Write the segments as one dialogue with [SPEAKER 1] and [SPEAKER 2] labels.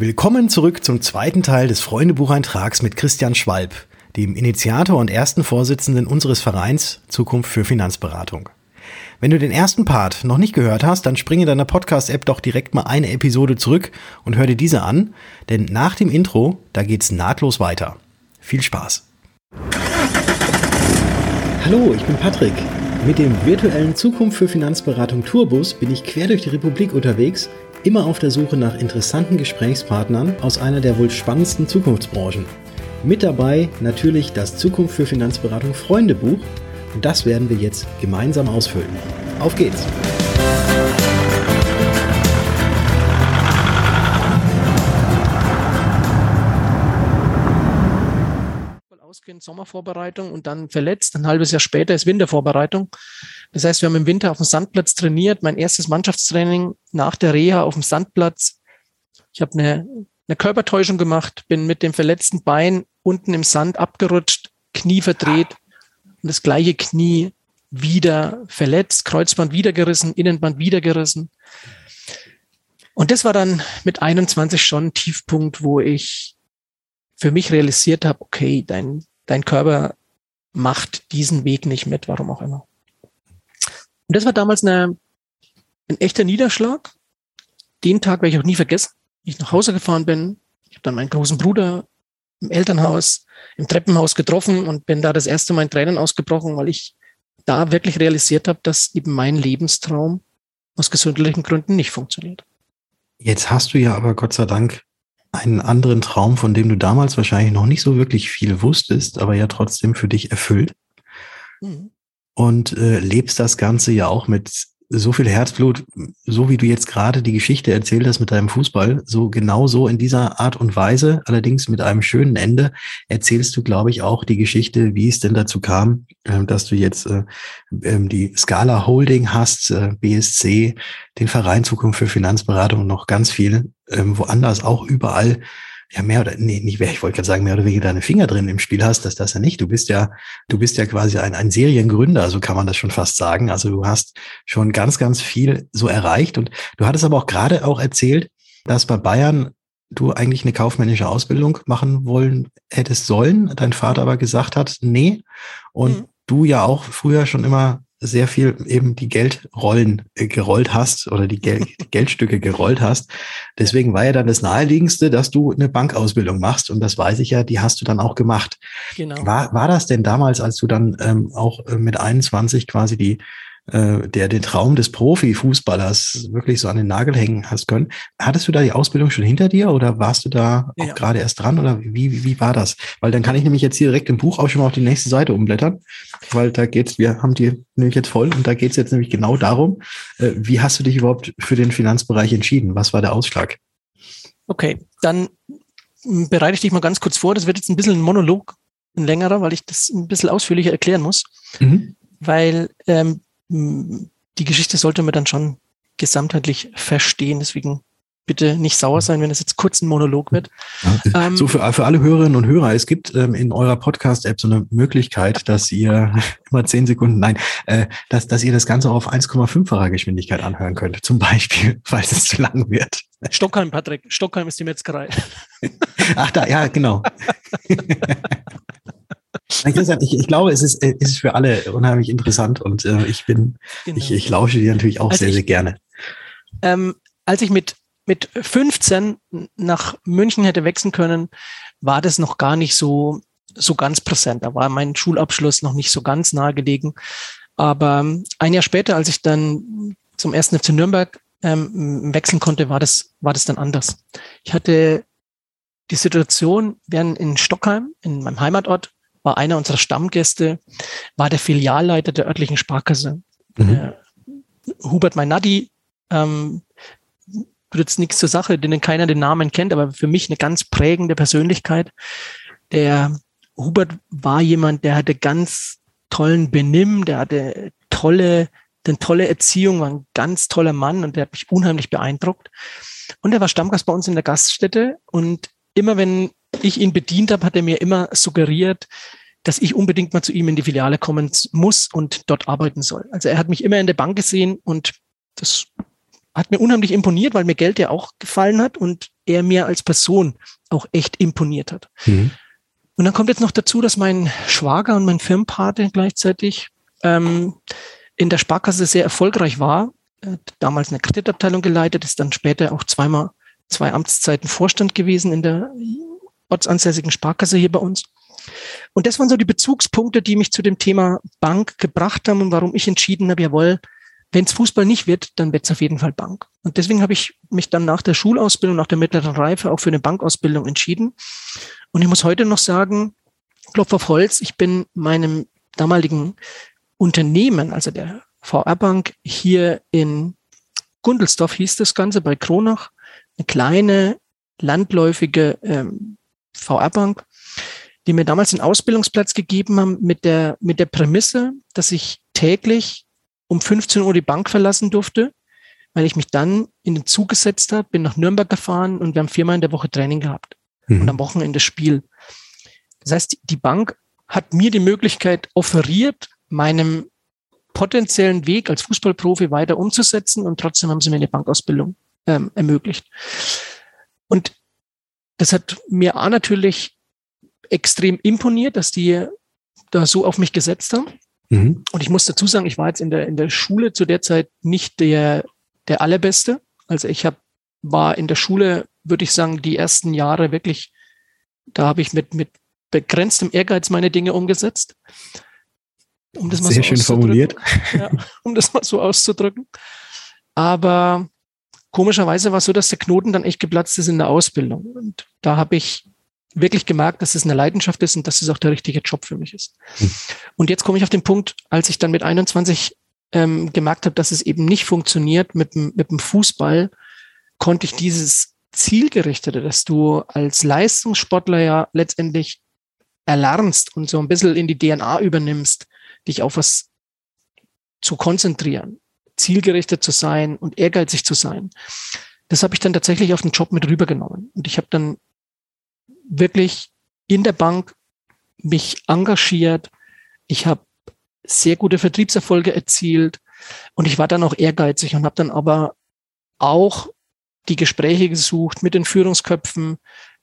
[SPEAKER 1] Willkommen zurück zum zweiten Teil des Freundebucheintrags mit Christian Schwalb, dem Initiator und ersten Vorsitzenden unseres Vereins Zukunft für Finanzberatung. Wenn du den ersten Part noch nicht gehört hast, dann springe deiner Podcast-App doch direkt mal eine Episode zurück und hör dir diese an, denn nach dem Intro, da geht's nahtlos weiter. Viel Spaß! Hallo, ich bin Patrick. Mit dem virtuellen Zukunft für Finanzberatung Tourbus bin ich quer durch die Republik unterwegs immer auf der Suche nach interessanten Gesprächspartnern aus einer der wohl spannendsten Zukunftsbranchen. Mit dabei natürlich das Zukunft für Finanzberatung Freundebuch und das werden wir jetzt gemeinsam ausfüllen. Auf geht's!
[SPEAKER 2] ausgehend Sommervorbereitung und dann verletzt. Ein halbes Jahr später ist Wintervorbereitung. Das heißt, wir haben im Winter auf dem Sandplatz trainiert. Mein erstes Mannschaftstraining nach der Reha auf dem Sandplatz. Ich habe eine, eine Körpertäuschung gemacht, bin mit dem verletzten Bein unten im Sand abgerutscht, Knie verdreht und das gleiche Knie wieder verletzt, Kreuzband wieder gerissen, Innenband wieder gerissen. Und das war dann mit 21 schon ein Tiefpunkt, wo ich für mich realisiert habe, okay, dein, dein Körper macht diesen Weg nicht mit, warum auch immer. Und das war damals eine, ein echter Niederschlag. Den Tag werde ich auch nie vergessen. Wie ich nach Hause gefahren bin. Ich habe dann meinen großen Bruder im Elternhaus, im Treppenhaus getroffen und bin da das erste Mal in Tränen ausgebrochen, weil ich da wirklich realisiert habe, dass eben mein Lebenstraum aus gesundheitlichen Gründen nicht funktioniert.
[SPEAKER 1] Jetzt hast du ja aber Gott sei Dank einen anderen Traum, von dem du damals wahrscheinlich noch nicht so wirklich viel wusstest, aber ja trotzdem für dich erfüllt. Mhm. Und äh, lebst das Ganze ja auch mit so viel Herzblut, so wie du jetzt gerade die Geschichte erzählt hast mit deinem Fußball, so genau so in dieser Art und Weise, allerdings mit einem schönen Ende, erzählst du, glaube ich, auch die Geschichte, wie es denn dazu kam, äh, dass du jetzt äh, ähm, die Scala Holding hast, äh, BSC, den Verein Zukunft für Finanzberatung und noch ganz viel ähm, woanders auch überall ja mehr oder nee, nicht mehr, ich wollte gerade sagen, mehr oder weniger deine Finger drin im Spiel hast, dass das ja nicht. Du bist ja, du bist ja quasi ein, ein Seriengründer, so kann man das schon fast sagen. Also du hast schon ganz, ganz viel so erreicht und du hattest aber auch gerade auch erzählt, dass bei Bayern du eigentlich eine kaufmännische Ausbildung machen wollen hättest sollen, dein Vater aber gesagt hat, nee. Und mhm. du ja auch früher schon immer sehr viel eben die Geldrollen äh, gerollt hast oder die, Gel Geldstücke gerollt hast. Deswegen war ja dann das Naheliegendste, dass du eine Bankausbildung machst. Und das weiß ich ja, die hast du dann auch gemacht. Genau. War, war das denn damals, als du dann ähm, auch äh, mit 21 quasi die äh, der den Traum des Profifußballers wirklich so an den Nagel hängen hast können. Hattest du da die Ausbildung schon hinter dir oder warst du da auch ja. gerade erst dran oder wie, wie, wie war das? Weil dann kann ich nämlich jetzt hier direkt im Buch auch schon mal auf die nächste Seite umblättern, weil da geht's, wir haben die nämlich jetzt voll und da geht's jetzt nämlich genau darum, äh, wie hast du dich überhaupt für den Finanzbereich entschieden? Was war der Ausschlag?
[SPEAKER 2] Okay, dann bereite ich dich mal ganz kurz vor. Das wird jetzt ein bisschen ein Monolog, ein längerer, weil ich das ein bisschen ausführlicher erklären muss. Mhm. Weil ähm, die Geschichte sollte man dann schon gesamtheitlich verstehen. Deswegen bitte nicht sauer sein, wenn es jetzt kurz ein Monolog wird.
[SPEAKER 1] Ja, ähm, so für, für alle Hörerinnen und Hörer, es gibt ähm, in eurer Podcast-App so eine Möglichkeit, dass ihr immer zehn Sekunden, nein, äh, dass, dass ihr das Ganze auf 1,5-facher Geschwindigkeit anhören könnt, zum Beispiel, falls es zu lang wird.
[SPEAKER 2] Stockholm, Patrick, Stockholm ist die Metzgerei.
[SPEAKER 1] Ach da, ja, genau. Ich, ich, glaube, es ist, es ist für alle unheimlich interessant und äh, ich bin, genau. ich, ich lausche dir natürlich auch also sehr, ich, sehr gerne.
[SPEAKER 2] Ähm, als ich mit, mit 15 nach München hätte wechseln können, war das noch gar nicht so, so ganz präsent. Da war mein Schulabschluss noch nicht so ganz nahe gelegen. Aber ein Jahr später, als ich dann zum ersten FC Nürnberg ähm, wechseln konnte, war das, war das dann anders. Ich hatte die Situation, während in Stockheim, in meinem Heimatort, war einer unserer Stammgäste, war der Filialleiter der örtlichen Sparkasse. Mhm. Äh, Hubert Meinadi, ähm, jetzt nichts zur Sache, denen keiner den Namen kennt, aber für mich eine ganz prägende Persönlichkeit. Der Hubert war jemand, der hatte ganz tollen Benimm, der hatte tolle, eine tolle Erziehung, war ein ganz toller Mann und der hat mich unheimlich beeindruckt. Und er war Stammgast bei uns in der Gaststätte und immer wenn ich ihn bedient habe, hat er mir immer suggeriert, dass ich unbedingt mal zu ihm in die Filiale kommen muss und dort arbeiten soll. Also er hat mich immer in der Bank gesehen und das hat mir unheimlich imponiert, weil mir Geld ja auch gefallen hat und er mir als Person auch echt imponiert hat. Mhm. Und dann kommt jetzt noch dazu, dass mein Schwager und mein Firmenpate gleichzeitig ähm, in der Sparkasse sehr erfolgreich war. Er damals eine Kreditabteilung geleitet, ist dann später auch zweimal zwei Amtszeiten Vorstand gewesen in der ortsansässigen Sparkasse hier bei uns. Und das waren so die Bezugspunkte, die mich zu dem Thema Bank gebracht haben und warum ich entschieden habe, jawohl, wenn es Fußball nicht wird, dann wird es auf jeden Fall Bank. Und deswegen habe ich mich dann nach der Schulausbildung, nach der mittleren Reife auch für eine Bankausbildung entschieden. Und ich muss heute noch sagen, Klopf auf Holz, ich bin meinem damaligen Unternehmen, also der VR Bank hier in Gundelsdorf hieß das Ganze bei Kronach, eine kleine landläufige ähm, VR Bank, die mir damals einen Ausbildungsplatz gegeben haben mit der, mit der Prämisse, dass ich täglich um 15 Uhr die Bank verlassen durfte, weil ich mich dann in den Zug gesetzt habe, bin nach Nürnberg gefahren und wir haben viermal in der Woche Training gehabt mhm. und am Wochenende Spiel. Das heißt, die Bank hat mir die Möglichkeit offeriert, meinem potenziellen Weg als Fußballprofi weiter umzusetzen und trotzdem haben sie mir eine Bankausbildung ähm, ermöglicht. Und das hat mir A natürlich extrem imponiert, dass die da so auf mich gesetzt haben. Mhm. Und ich muss dazu sagen, ich war jetzt in der, in der Schule zu der Zeit nicht der, der allerbeste. Also ich habe war in der Schule, würde ich sagen, die ersten Jahre wirklich, da habe ich mit, mit begrenztem Ehrgeiz meine Dinge umgesetzt.
[SPEAKER 1] Um das mal Sehr so schön formuliert.
[SPEAKER 2] Ja, um das mal so auszudrücken. Aber komischerweise war es so, dass der Knoten dann echt geplatzt ist in der Ausbildung. Und da habe ich wirklich gemerkt, dass es eine Leidenschaft ist und dass es auch der richtige Job für mich ist. Hm. Und jetzt komme ich auf den Punkt, als ich dann mit 21 ähm, gemerkt habe, dass es eben nicht funktioniert mit, mit dem Fußball, konnte ich dieses Zielgerichtete, dass du als Leistungssportler ja letztendlich erlernst und so ein bisschen in die DNA übernimmst, dich auf was zu konzentrieren, zielgerichtet zu sein und ehrgeizig zu sein. Das habe ich dann tatsächlich auf den Job mit rübergenommen. Und ich habe dann wirklich in der Bank mich engagiert. Ich habe sehr gute Vertriebserfolge erzielt und ich war dann auch ehrgeizig und habe dann aber auch die Gespräche gesucht mit den Führungsköpfen,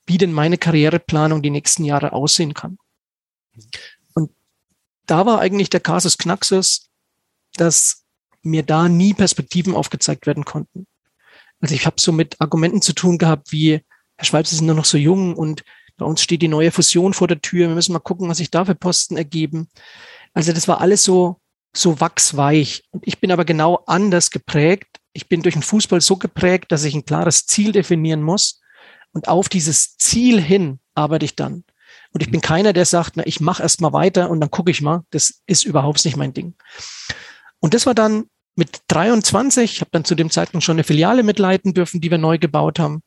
[SPEAKER 2] wie denn meine Karriereplanung die nächsten Jahre aussehen kann. Und da war eigentlich der Kasus Knaxus, dass mir da nie Perspektiven aufgezeigt werden konnten. Also ich habe so mit Argumenten zu tun gehabt wie, Herr Schwalb, Sie sind nur noch so jung und bei uns steht die neue Fusion vor der Tür. Wir müssen mal gucken, was sich da für Posten ergeben. Also das war alles so, so wachsweich. Und ich bin aber genau anders geprägt. Ich bin durch den Fußball so geprägt, dass ich ein klares Ziel definieren muss. Und auf dieses Ziel hin arbeite ich dann. Und ich bin keiner, der sagt, na, ich mache erst mal weiter und dann gucke ich mal. Das ist überhaupt nicht mein Ding. Und das war dann mit 23, ich habe dann zu dem Zeitpunkt schon eine Filiale mitleiten dürfen, die wir neu gebaut haben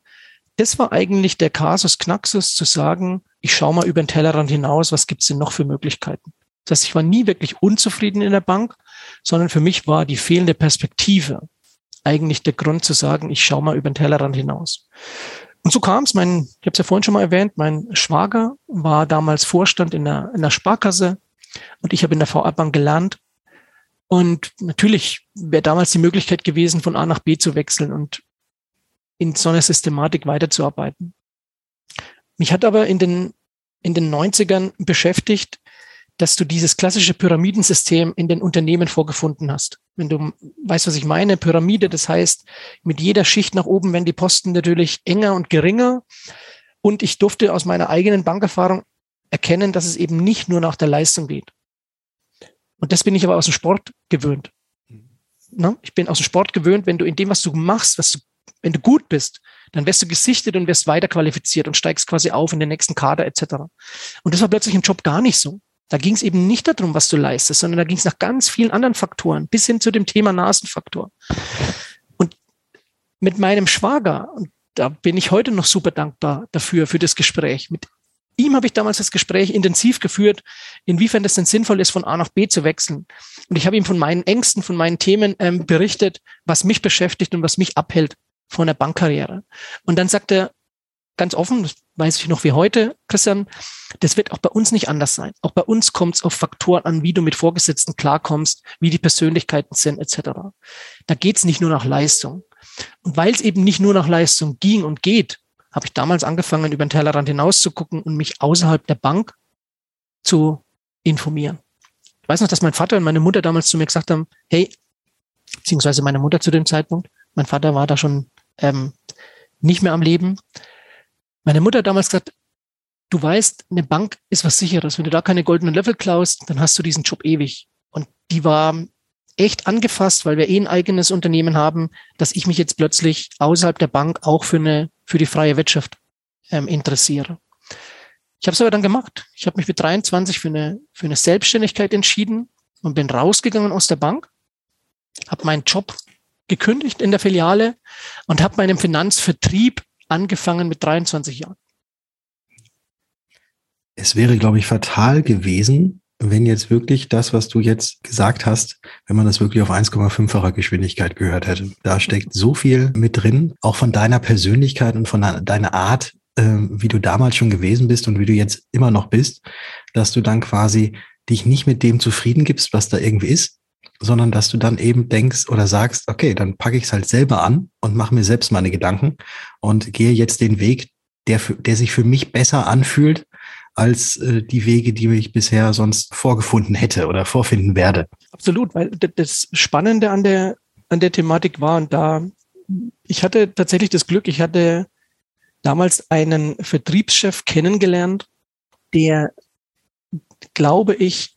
[SPEAKER 2] das war eigentlich der Kasus Knaxus zu sagen, ich schaue mal über den Tellerrand hinaus, was gibt's denn noch für Möglichkeiten? Das heißt, ich war nie wirklich unzufrieden in der Bank, sondern für mich war die fehlende Perspektive eigentlich der Grund zu sagen, ich schaue mal über den Tellerrand hinaus. Und so kam es, mein, ich habe es ja vorhin schon mal erwähnt, mein Schwager war damals Vorstand in der, in der Sparkasse und ich habe in der VR-Bank gelernt. Und natürlich wäre damals die Möglichkeit gewesen, von A nach B zu wechseln. Und in so einer Systematik weiterzuarbeiten. Mich hat aber in den, in den 90ern beschäftigt, dass du dieses klassische Pyramidensystem in den Unternehmen vorgefunden hast. Wenn du weißt, was ich meine, Pyramide, das heißt, mit jeder Schicht nach oben werden die Posten natürlich enger und geringer. Und ich durfte aus meiner eigenen Bankerfahrung erkennen, dass es eben nicht nur nach der Leistung geht. Und das bin ich aber aus dem Sport gewöhnt. Na, ich bin aus dem Sport gewöhnt, wenn du in dem, was du machst, was du wenn du gut bist, dann wirst du gesichtet und wirst weiter qualifiziert und steigst quasi auf in den nächsten Kader etc. Und das war plötzlich im Job gar nicht so. Da ging es eben nicht darum, was du leistest, sondern da ging es nach ganz vielen anderen Faktoren, bis hin zu dem Thema Nasenfaktor. Und mit meinem Schwager, und da bin ich heute noch super dankbar dafür, für das Gespräch. Mit ihm habe ich damals das Gespräch intensiv geführt, inwiefern das denn sinnvoll ist, von A nach B zu wechseln. Und ich habe ihm von meinen Ängsten, von meinen Themen ähm, berichtet, was mich beschäftigt und was mich abhält von der Bankkarriere. Und dann sagt er ganz offen, das weiß ich noch wie heute, Christian, das wird auch bei uns nicht anders sein. Auch bei uns kommt es auf Faktoren an, wie du mit Vorgesetzten klarkommst, wie die Persönlichkeiten sind, etc. Da geht es nicht nur nach Leistung. Und weil es eben nicht nur nach Leistung ging und geht, habe ich damals angefangen, über den Tellerrand hinaus zu gucken und mich außerhalb der Bank zu informieren. Ich weiß noch, dass mein Vater und meine Mutter damals zu mir gesagt haben, hey, beziehungsweise meine Mutter zu dem Zeitpunkt, mein Vater war da schon ähm, nicht mehr am Leben. Meine Mutter hat damals gesagt, du weißt, eine Bank ist was sicheres. Wenn du da keine goldenen Löffel klaust, dann hast du diesen Job ewig. Und die war echt angefasst, weil wir eh ein eigenes Unternehmen haben, dass ich mich jetzt plötzlich außerhalb der Bank auch für eine für die freie Wirtschaft ähm, interessiere. Ich habe es aber dann gemacht. Ich habe mich mit 23 für eine für eine Selbstständigkeit entschieden und bin rausgegangen aus der Bank, habe meinen Job gekündigt in der Filiale und habe meinen Finanzvertrieb angefangen mit 23 Jahren.
[SPEAKER 1] Es wäre, glaube ich, fatal gewesen, wenn jetzt wirklich das, was du jetzt gesagt hast, wenn man das wirklich auf 1,5-facher Geschwindigkeit gehört hätte. Da steckt so viel mit drin, auch von deiner Persönlichkeit und von deiner Art, ähm, wie du damals schon gewesen bist und wie du jetzt immer noch bist, dass du dann quasi dich nicht mit dem zufrieden gibst, was da irgendwie ist, sondern dass du dann eben denkst oder sagst, okay, dann packe ich es halt selber an und mache mir selbst meine Gedanken und gehe jetzt den Weg, der, für, der sich für mich besser anfühlt, als äh, die Wege, die ich bisher sonst vorgefunden hätte oder vorfinden werde.
[SPEAKER 2] Absolut, weil das Spannende an der, an der Thematik war und da, ich hatte tatsächlich das Glück, ich hatte damals einen Vertriebschef kennengelernt, der, glaube ich,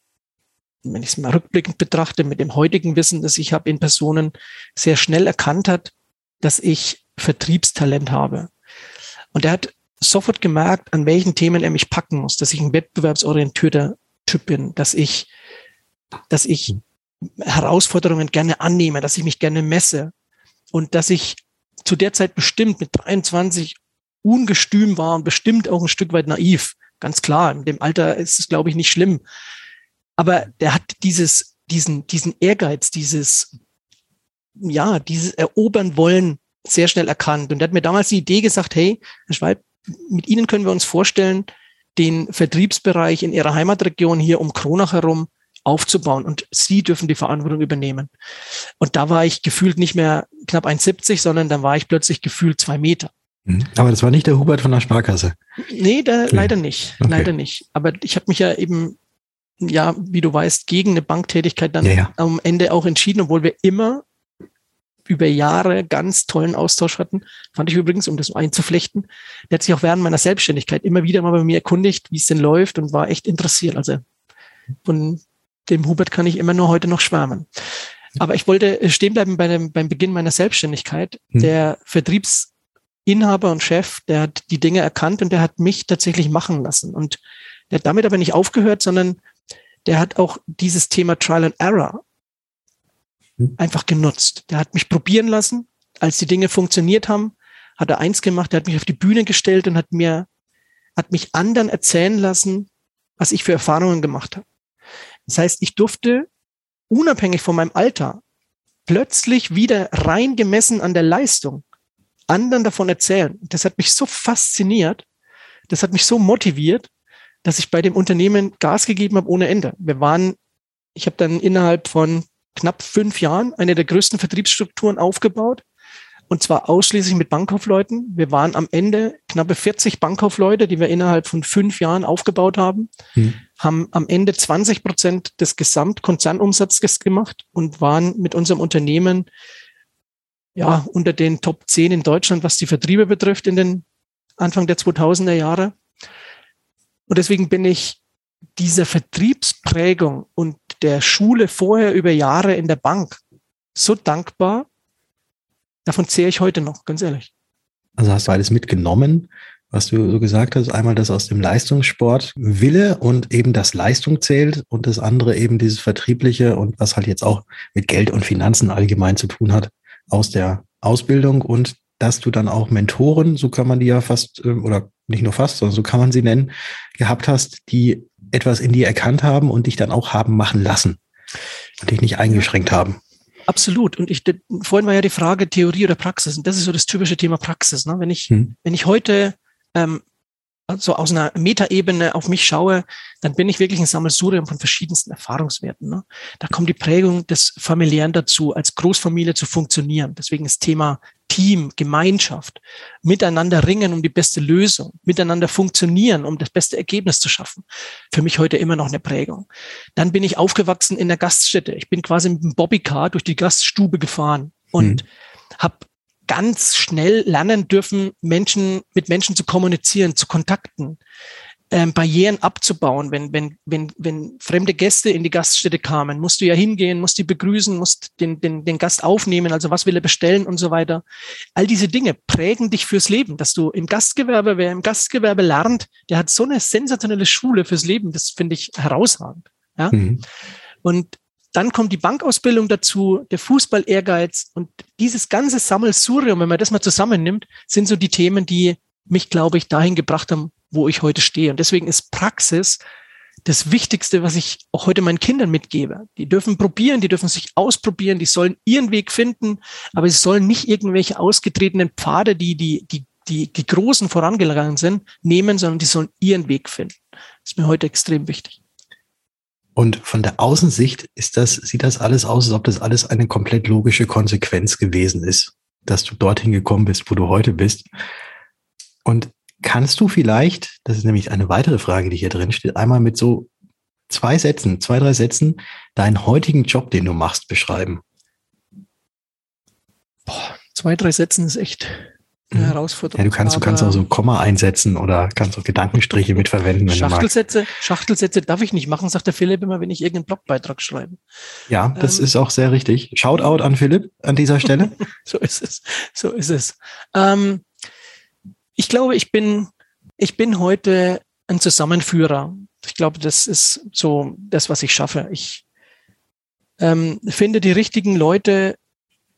[SPEAKER 2] wenn ich es mal rückblickend betrachte, mit dem heutigen Wissen, das ich habe in Personen, sehr schnell erkannt hat, dass ich Vertriebstalent habe. Und er hat sofort gemerkt, an welchen Themen er mich packen muss, dass ich ein wettbewerbsorientierter Typ bin, dass ich, dass ich Herausforderungen gerne annehme, dass ich mich gerne messe und dass ich zu der Zeit bestimmt mit 23 ungestüm war und bestimmt auch ein Stück weit naiv. Ganz klar, in dem Alter ist es, glaube ich, nicht schlimm. Aber der hat dieses, diesen, diesen Ehrgeiz, dieses, ja, dieses Erobern wollen sehr schnell erkannt. Und er hat mir damals die Idee gesagt, hey, Herr Schwalb, mit Ihnen können wir uns vorstellen, den Vertriebsbereich in Ihrer Heimatregion hier um Kronach herum aufzubauen und Sie dürfen die Verantwortung übernehmen. Und da war ich gefühlt nicht mehr knapp 1,70, sondern dann war ich plötzlich gefühlt zwei Meter.
[SPEAKER 1] Mhm. Aber das war nicht der Hubert von der Sparkasse.
[SPEAKER 2] Nee, da, okay. leider nicht. Okay. Leider nicht. Aber ich habe mich ja eben, ja, wie du weißt, gegen eine Banktätigkeit dann ja, ja. am Ende auch entschieden, obwohl wir immer über Jahre ganz tollen Austausch hatten. Fand ich übrigens, um das einzuflechten. Der hat sich auch während meiner Selbstständigkeit immer wieder mal bei mir erkundigt, wie es denn läuft und war echt interessiert. Also von dem Hubert kann ich immer nur heute noch schwärmen. Aber ich wollte stehen bleiben bei dem, beim Beginn meiner Selbstständigkeit. Hm. Der Vertriebsinhaber und Chef, der hat die Dinge erkannt und der hat mich tatsächlich machen lassen. Und der hat damit aber nicht aufgehört, sondern der hat auch dieses Thema Trial and Error. Einfach genutzt. Der hat mich probieren lassen. Als die Dinge funktioniert haben, hat er eins gemacht, er hat mich auf die Bühne gestellt und hat mir, hat mich anderen erzählen lassen, was ich für Erfahrungen gemacht habe. Das heißt, ich durfte unabhängig von meinem Alter plötzlich wieder rein gemessen an der Leistung anderen davon erzählen. Das hat mich so fasziniert, das hat mich so motiviert, dass ich bei dem Unternehmen Gas gegeben habe ohne Ende. Wir waren, ich habe dann innerhalb von knapp fünf Jahren eine der größten Vertriebsstrukturen aufgebaut. Und zwar ausschließlich mit Bankkaufleuten. Wir waren am Ende knappe 40 Bankkaufleute, die wir innerhalb von fünf Jahren aufgebaut haben, hm. haben am Ende 20 Prozent des Gesamtkonzernumsatzes gemacht und waren mit unserem Unternehmen ja unter den Top 10 in Deutschland, was die Vertriebe betrifft, in den Anfang der 2000er Jahre. Und deswegen bin ich dieser Vertriebsprägung und der Schule vorher über Jahre in der Bank so dankbar. Davon zähle ich heute noch, ganz ehrlich.
[SPEAKER 1] Also hast du alles mitgenommen, was du so gesagt hast. Einmal das aus dem Leistungssport Wille und eben das Leistung zählt und das andere eben dieses Vertriebliche und was halt jetzt auch mit Geld und Finanzen allgemein zu tun hat aus der Ausbildung und dass du dann auch Mentoren, so kann man die ja fast, ähm, oder nicht nur fast, sondern so kann man sie nennen, gehabt hast, die etwas in dir erkannt haben und dich dann auch haben machen lassen und dich nicht eingeschränkt haben.
[SPEAKER 2] Absolut. Und ich, vorhin war ja die Frage Theorie oder Praxis. Und das ist so das typische Thema Praxis. Ne? Wenn ich, hm. wenn ich heute ähm, so aus einer Metaebene auf mich schaue, dann bin ich wirklich ein Sammelsurium von verschiedensten Erfahrungswerten. Ne? Da kommt die Prägung des Familiären dazu, als Großfamilie zu funktionieren. Deswegen das Thema Team, Gemeinschaft, miteinander ringen um die beste Lösung, miteinander funktionieren, um das beste Ergebnis zu schaffen. Für mich heute immer noch eine Prägung. Dann bin ich aufgewachsen in der Gaststätte. Ich bin quasi mit dem Bobbycar durch die Gaststube gefahren und mhm. habe ganz schnell lernen dürfen, Menschen mit Menschen zu kommunizieren, zu kontakten, ähm, Barrieren abzubauen. Wenn, wenn, wenn, wenn fremde Gäste in die Gaststätte kamen, musst du ja hingehen, musst die begrüßen, musst den, den, den Gast aufnehmen, also was will er bestellen und so weiter. All diese Dinge prägen dich fürs Leben, dass du im Gastgewerbe, wer im Gastgewerbe lernt, der hat so eine sensationelle Schule fürs Leben, das finde ich herausragend. Ja? Mhm. Und dann kommt die Bankausbildung dazu, der Fußball-Ehrgeiz und dieses ganze Sammelsurium, wenn man das mal zusammennimmt, sind so die Themen, die mich, glaube ich, dahin gebracht haben, wo ich heute stehe. Und deswegen ist Praxis das Wichtigste, was ich auch heute meinen Kindern mitgebe. Die dürfen probieren, die dürfen sich ausprobieren, die sollen ihren Weg finden, aber sie sollen nicht irgendwelche ausgetretenen Pfade, die, die, die, die, die Großen vorangegangen sind, nehmen, sondern die sollen ihren Weg finden. Das ist mir heute extrem wichtig.
[SPEAKER 1] Und von der Außensicht ist das, sieht das alles aus, als ob das alles eine komplett logische Konsequenz gewesen ist, dass du dorthin gekommen bist, wo du heute bist. Und kannst du vielleicht, das ist nämlich eine weitere Frage, die hier drin steht, einmal mit so zwei Sätzen, zwei, drei Sätzen deinen heutigen Job, den du machst, beschreiben?
[SPEAKER 2] Boah, zwei, drei Sätzen ist echt eine mhm. Herausforderung.
[SPEAKER 1] Ja, du kannst, du kannst auch so Komma einsetzen oder kannst auch Gedankenstriche mitverwenden,
[SPEAKER 2] wenn Schachtelsätze, du magst. Schachtelsätze darf ich nicht machen, sagt der Philipp immer, wenn ich irgendeinen Blogbeitrag schreibe.
[SPEAKER 1] Ja, das ähm, ist auch sehr richtig. Shoutout an Philipp an dieser Stelle.
[SPEAKER 2] so ist es. So ist es. Ähm, ich glaube, ich bin, ich bin heute ein Zusammenführer. Ich glaube, das ist so das, was ich schaffe. Ich ähm, finde die richtigen Leute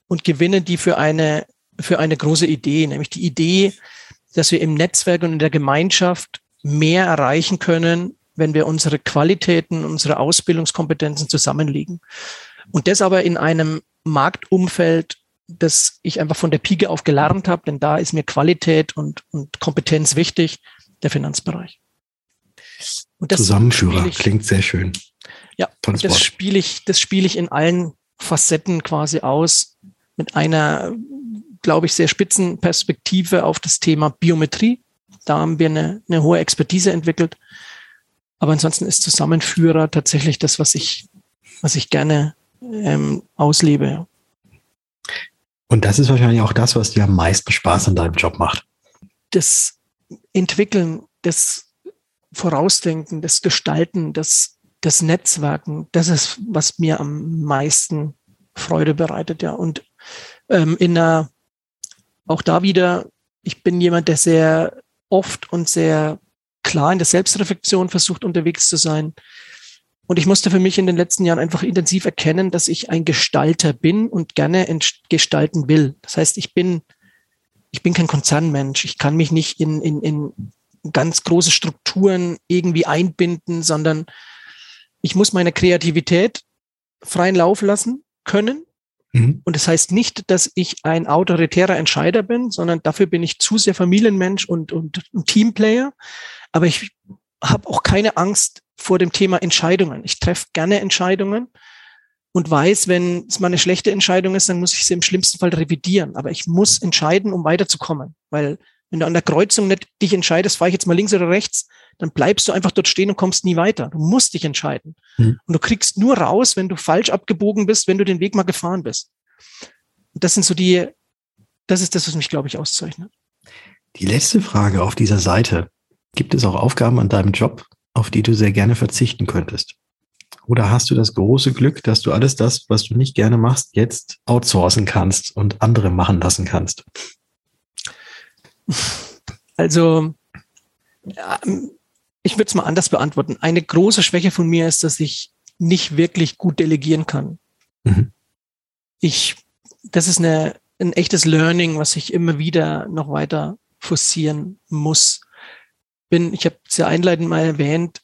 [SPEAKER 2] und gewinne die für eine für eine große Idee, nämlich die Idee, dass wir im Netzwerk und in der Gemeinschaft mehr erreichen können, wenn wir unsere Qualitäten, unsere Ausbildungskompetenzen zusammenlegen. Und das aber in einem Marktumfeld, das ich einfach von der Pike auf gelernt habe, denn da ist mir Qualität und, und Kompetenz wichtig, der Finanzbereich.
[SPEAKER 1] Zusammenführer ich, klingt sehr schön.
[SPEAKER 2] Ja, das spiele ich, das spiele ich in allen Facetten quasi aus mit einer glaube ich, sehr spitzen Perspektive auf das Thema Biometrie. Da haben wir eine, eine hohe Expertise entwickelt. Aber ansonsten ist Zusammenführer tatsächlich das, was ich, was ich gerne ähm, auslebe.
[SPEAKER 1] Und das ist wahrscheinlich auch das, was dir am meisten Spaß an deinem Job macht.
[SPEAKER 2] Das Entwickeln, das Vorausdenken, das Gestalten, das, das Netzwerken, das ist, was mir am meisten Freude bereitet, ja. Und ähm, in einer auch da wieder, ich bin jemand, der sehr oft und sehr klar in der Selbstreflexion versucht unterwegs zu sein. Und ich musste für mich in den letzten Jahren einfach intensiv erkennen, dass ich ein Gestalter bin und gerne gestalten will. Das heißt, ich bin, ich bin kein Konzernmensch. Ich kann mich nicht in, in, in ganz große Strukturen irgendwie einbinden, sondern ich muss meine Kreativität freien Lauf lassen können Mhm. Und das heißt nicht, dass ich ein autoritärer Entscheider bin, sondern dafür bin ich zu sehr Familienmensch und, und, Teamplayer. Aber ich habe auch keine Angst vor dem Thema Entscheidungen. Ich treffe gerne Entscheidungen und weiß, wenn es mal eine schlechte Entscheidung ist, dann muss ich sie im schlimmsten Fall revidieren. Aber ich muss entscheiden, um weiterzukommen. Weil wenn du an der Kreuzung nicht dich entscheidest, fahre ich jetzt mal links oder rechts, dann bleibst du einfach dort stehen und kommst nie weiter. Du musst dich entscheiden. Hm. Und du kriegst nur raus, wenn du falsch abgebogen bist, wenn du den Weg mal gefahren bist. Und das sind so die, das ist das, was mich, glaube ich, auszeichnet.
[SPEAKER 1] Die letzte Frage auf dieser Seite. Gibt es auch Aufgaben an deinem Job, auf die du sehr gerne verzichten könntest? Oder hast du das große Glück, dass du alles das, was du nicht gerne machst, jetzt outsourcen kannst und andere machen lassen kannst?
[SPEAKER 2] Also, ja, ich würde es mal anders beantworten. Eine große Schwäche von mir ist, dass ich nicht wirklich gut delegieren kann. Mhm. Ich, das ist eine, ein echtes Learning, was ich immer wieder noch weiter forcieren muss. Bin, ich habe es ja einleitend mal erwähnt,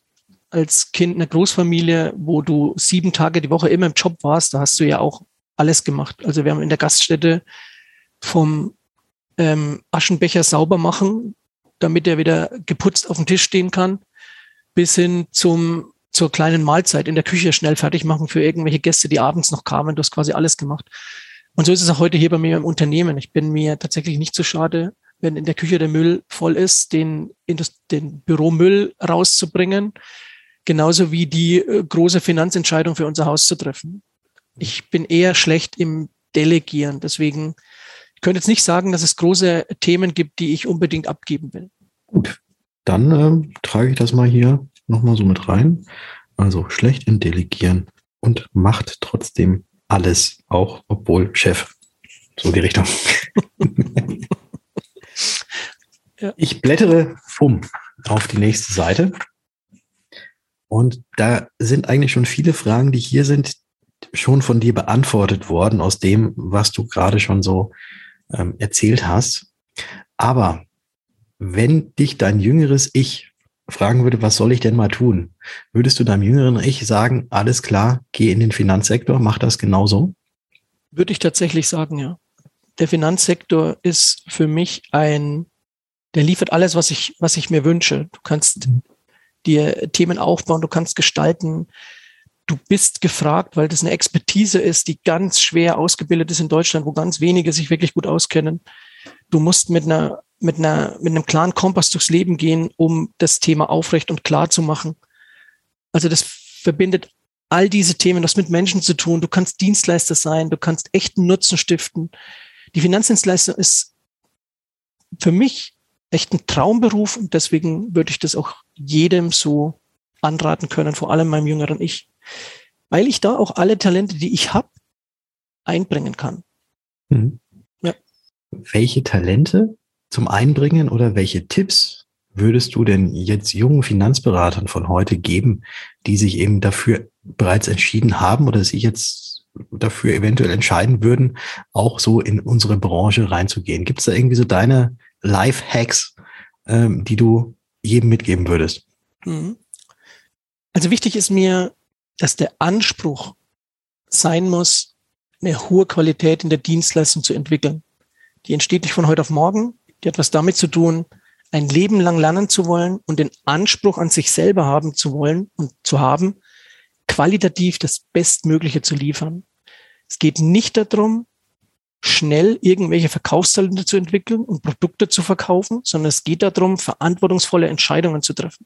[SPEAKER 2] als Kind einer Großfamilie, wo du sieben Tage die Woche immer im Job warst, da hast du ja auch alles gemacht. Also wir haben in der Gaststätte vom ähm, Aschenbecher sauber machen damit er wieder geputzt auf dem Tisch stehen kann, bis hin zum, zur kleinen Mahlzeit in der Küche schnell fertig machen für irgendwelche Gäste, die abends noch kamen. Du hast quasi alles gemacht. Und so ist es auch heute hier bei mir im Unternehmen. Ich bin mir tatsächlich nicht so schade, wenn in der Küche der Müll voll ist, den, den Büromüll rauszubringen, genauso wie die äh, große Finanzentscheidung für unser Haus zu treffen. Ich bin eher schlecht im Delegieren. Deswegen ich könnte jetzt nicht sagen, dass es große Themen gibt, die ich unbedingt abgeben will.
[SPEAKER 1] Gut, dann ähm, trage ich das mal hier nochmal so mit rein. Also schlecht im Delegieren und macht trotzdem alles, auch obwohl Chef. So die Richtung. ja. Ich blättere um auf die nächste Seite. Und da sind eigentlich schon viele Fragen, die hier sind, schon von dir beantwortet worden aus dem, was du gerade schon so ähm, erzählt hast. Aber wenn dich dein jüngeres Ich fragen würde, was soll ich denn mal tun? Würdest du deinem jüngeren Ich sagen, alles klar, geh in den Finanzsektor, mach das genauso?
[SPEAKER 2] Würde ich tatsächlich sagen, ja. Der Finanzsektor ist für mich ein, der liefert alles, was ich, was ich mir wünsche. Du kannst mhm. dir Themen aufbauen, du kannst gestalten, du bist gefragt, weil das eine Expertise ist, die ganz schwer ausgebildet ist in Deutschland, wo ganz wenige sich wirklich gut auskennen. Du musst mit einer, mit einer, mit einem klaren Kompass durchs Leben gehen, um das Thema aufrecht und klar zu machen. Also das verbindet all diese Themen, das mit Menschen zu tun. Du kannst Dienstleister sein, du kannst echten Nutzen stiften. Die Finanzdienstleistung ist für mich echt ein Traumberuf und deswegen würde ich das auch jedem so anraten können, vor allem meinem jüngeren Ich weil ich da auch alle Talente, die ich habe, einbringen kann.
[SPEAKER 1] Mhm. Ja. Welche Talente zum Einbringen oder welche Tipps würdest du denn jetzt jungen Finanzberatern von heute geben, die sich eben dafür bereits entschieden haben oder sich jetzt dafür eventuell entscheiden würden, auch so in unsere Branche reinzugehen? Gibt es da irgendwie so deine Life-Hacks, ähm, die du jedem mitgeben würdest? Mhm.
[SPEAKER 2] Also wichtig ist mir, dass der Anspruch sein muss, eine hohe Qualität in der Dienstleistung zu entwickeln. Die entsteht nicht von heute auf morgen. Die hat was damit zu tun, ein Leben lang lernen zu wollen und den Anspruch an sich selber haben zu wollen und zu haben, qualitativ das Bestmögliche zu liefern. Es geht nicht darum, schnell irgendwelche Verkaufstalente zu entwickeln und Produkte zu verkaufen, sondern es geht darum, verantwortungsvolle Entscheidungen zu treffen.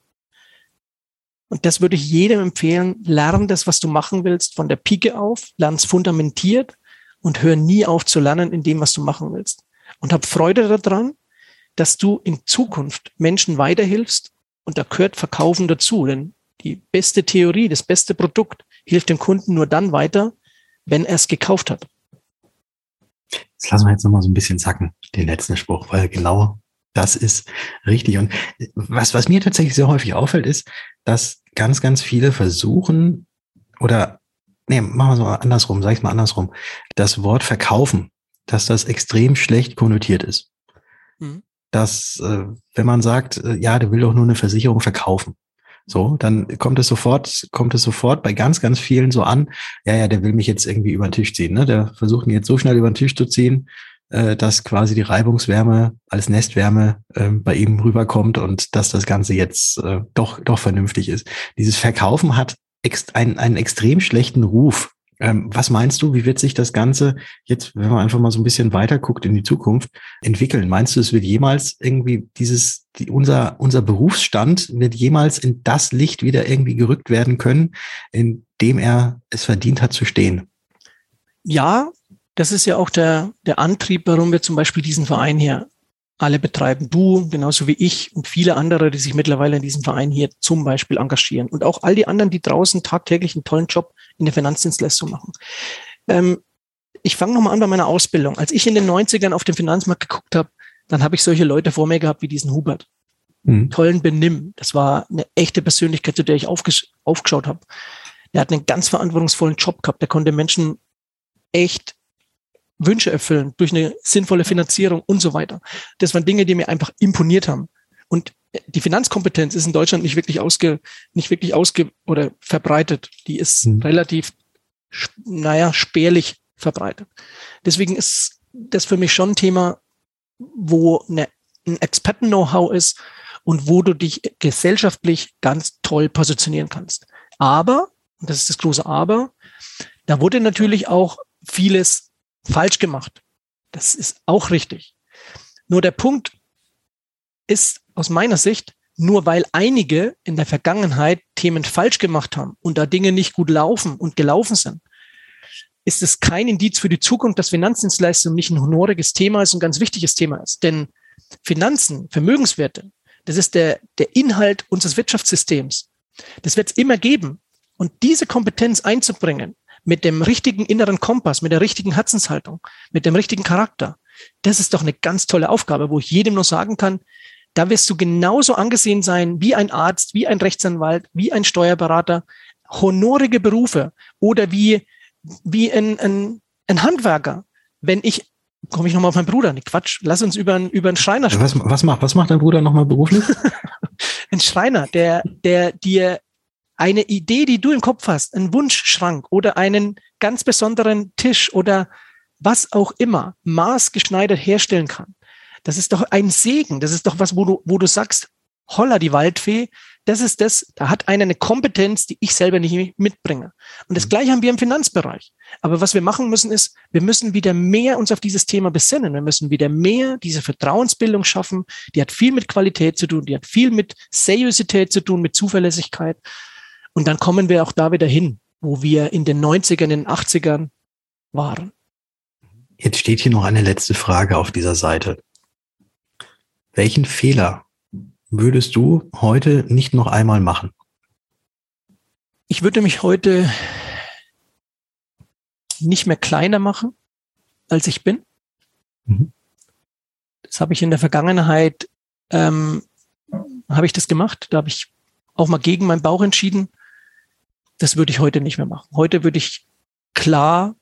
[SPEAKER 2] Und das würde ich jedem empfehlen. Lern das, was du machen willst, von der Pike auf, lern es fundamentiert und hör nie auf zu lernen in dem, was du machen willst. Und hab Freude daran, dass du in Zukunft Menschen weiterhilfst und da gehört Verkaufen dazu. Denn die beste Theorie, das beste Produkt hilft dem Kunden nur dann weiter, wenn er es gekauft hat.
[SPEAKER 1] Das lassen wir jetzt nochmal so ein bisschen sacken, den letzten Spruch, weil genau das ist richtig. Und was, was mir tatsächlich sehr häufig auffällt, ist, dass ganz, ganz viele versuchen oder, nee, machen wir so andersrum, sag ich mal andersrum, das Wort verkaufen, dass das extrem schlecht konnotiert ist. Mhm. Dass, äh, wenn man sagt, äh, ja, der will doch nur eine Versicherung verkaufen. So, dann kommt es sofort, kommt es sofort bei ganz, ganz vielen so an, ja, ja, der will mich jetzt irgendwie über den Tisch ziehen, ne? Der versucht mich jetzt so schnell über den Tisch zu ziehen, äh, dass quasi die Reibungswärme als Nestwärme äh, bei ihm rüberkommt und dass das Ganze jetzt äh, doch, doch vernünftig ist. Dieses Verkaufen hat ex einen, einen extrem schlechten Ruf. Ähm, was meinst du, wie wird sich das Ganze jetzt, wenn man einfach mal so ein bisschen weiter guckt in die Zukunft, entwickeln? Meinst du, es wird jemals irgendwie dieses, die, unser, unser Berufsstand wird jemals in das Licht wieder irgendwie gerückt werden können, in dem er es verdient hat zu stehen?
[SPEAKER 2] Ja, das ist ja auch der, der Antrieb, warum wir zum Beispiel diesen Verein hier alle betreiben. Du, genauso wie ich und viele andere, die sich mittlerweile in diesem Verein hier zum Beispiel engagieren. Und auch all die anderen, die draußen tagtäglich einen tollen Job in der Finanzdienstleistung machen. Ähm, ich fange nochmal an bei meiner Ausbildung. Als ich in den 90ern auf den Finanzmarkt geguckt habe, dann habe ich solche Leute vor mir gehabt wie diesen Hubert. Mhm. Tollen Benimm. Das war eine echte Persönlichkeit, zu der ich aufges aufgeschaut habe. Der hat einen ganz verantwortungsvollen Job gehabt. Der konnte Menschen echt Wünsche erfüllen durch eine sinnvolle Finanzierung und so weiter. Das waren Dinge, die mir einfach imponiert haben. Und die Finanzkompetenz ist in Deutschland nicht wirklich ausge, nicht wirklich ausge oder verbreitet. Die ist mhm. relativ, naja, spärlich verbreitet. Deswegen ist das für mich schon ein Thema, wo eine ein Experten-Know-how ist und wo du dich gesellschaftlich ganz toll positionieren kannst. Aber, und das ist das große Aber, da wurde natürlich auch vieles falsch gemacht. Das ist auch richtig. Nur der Punkt ist aus meiner Sicht, nur weil einige in der Vergangenheit Themen falsch gemacht haben und da Dinge nicht gut laufen und gelaufen sind, ist es kein Indiz für die Zukunft, dass Finanzdienstleistung nicht ein honoriges Thema ist und ein ganz wichtiges Thema ist. Denn Finanzen, Vermögenswerte, das ist der, der Inhalt unseres Wirtschaftssystems. Das wird es immer geben. Und diese Kompetenz einzubringen, mit dem richtigen inneren Kompass, mit der richtigen Herzenshaltung, mit dem richtigen Charakter, das ist doch eine ganz tolle Aufgabe, wo ich jedem nur sagen kann, da wirst du genauso angesehen sein wie ein Arzt, wie ein Rechtsanwalt, wie ein Steuerberater, honorige Berufe oder wie, wie ein, ein, ein Handwerker. Wenn ich, komme ich nochmal auf meinen Bruder, ne Quatsch, lass uns über, einen, über einen Schreiner
[SPEAKER 1] sprechen. Was, was, macht, was macht dein Bruder nochmal beruflich?
[SPEAKER 2] ein Schreiner, der, der dir eine Idee, die du im Kopf hast, einen Wunschschrank oder einen ganz besonderen Tisch oder was auch immer maßgeschneidert herstellen kann. Das ist doch ein Segen. Das ist doch was, wo du, wo du sagst, holla die Waldfee, das ist das, da hat einer eine Kompetenz, die ich selber nicht mitbringe. Und das mhm. gleiche haben wir im Finanzbereich. Aber was wir machen müssen ist, wir müssen wieder mehr uns auf dieses Thema besinnen. Wir müssen wieder mehr diese Vertrauensbildung schaffen. Die hat viel mit Qualität zu tun, die hat viel mit Seriosität zu tun, mit Zuverlässigkeit. Und dann kommen wir auch da wieder hin, wo wir in den 90ern, in den 80ern waren.
[SPEAKER 1] Jetzt steht hier noch eine letzte Frage auf dieser Seite. Welchen Fehler würdest du heute nicht noch einmal machen?
[SPEAKER 2] Ich würde mich heute nicht mehr kleiner machen, als ich bin. Mhm. Das habe ich in der Vergangenheit, ähm, habe ich das gemacht. Da habe ich auch mal gegen meinen Bauch entschieden das würde ich heute nicht mehr machen. Heute würde ich klar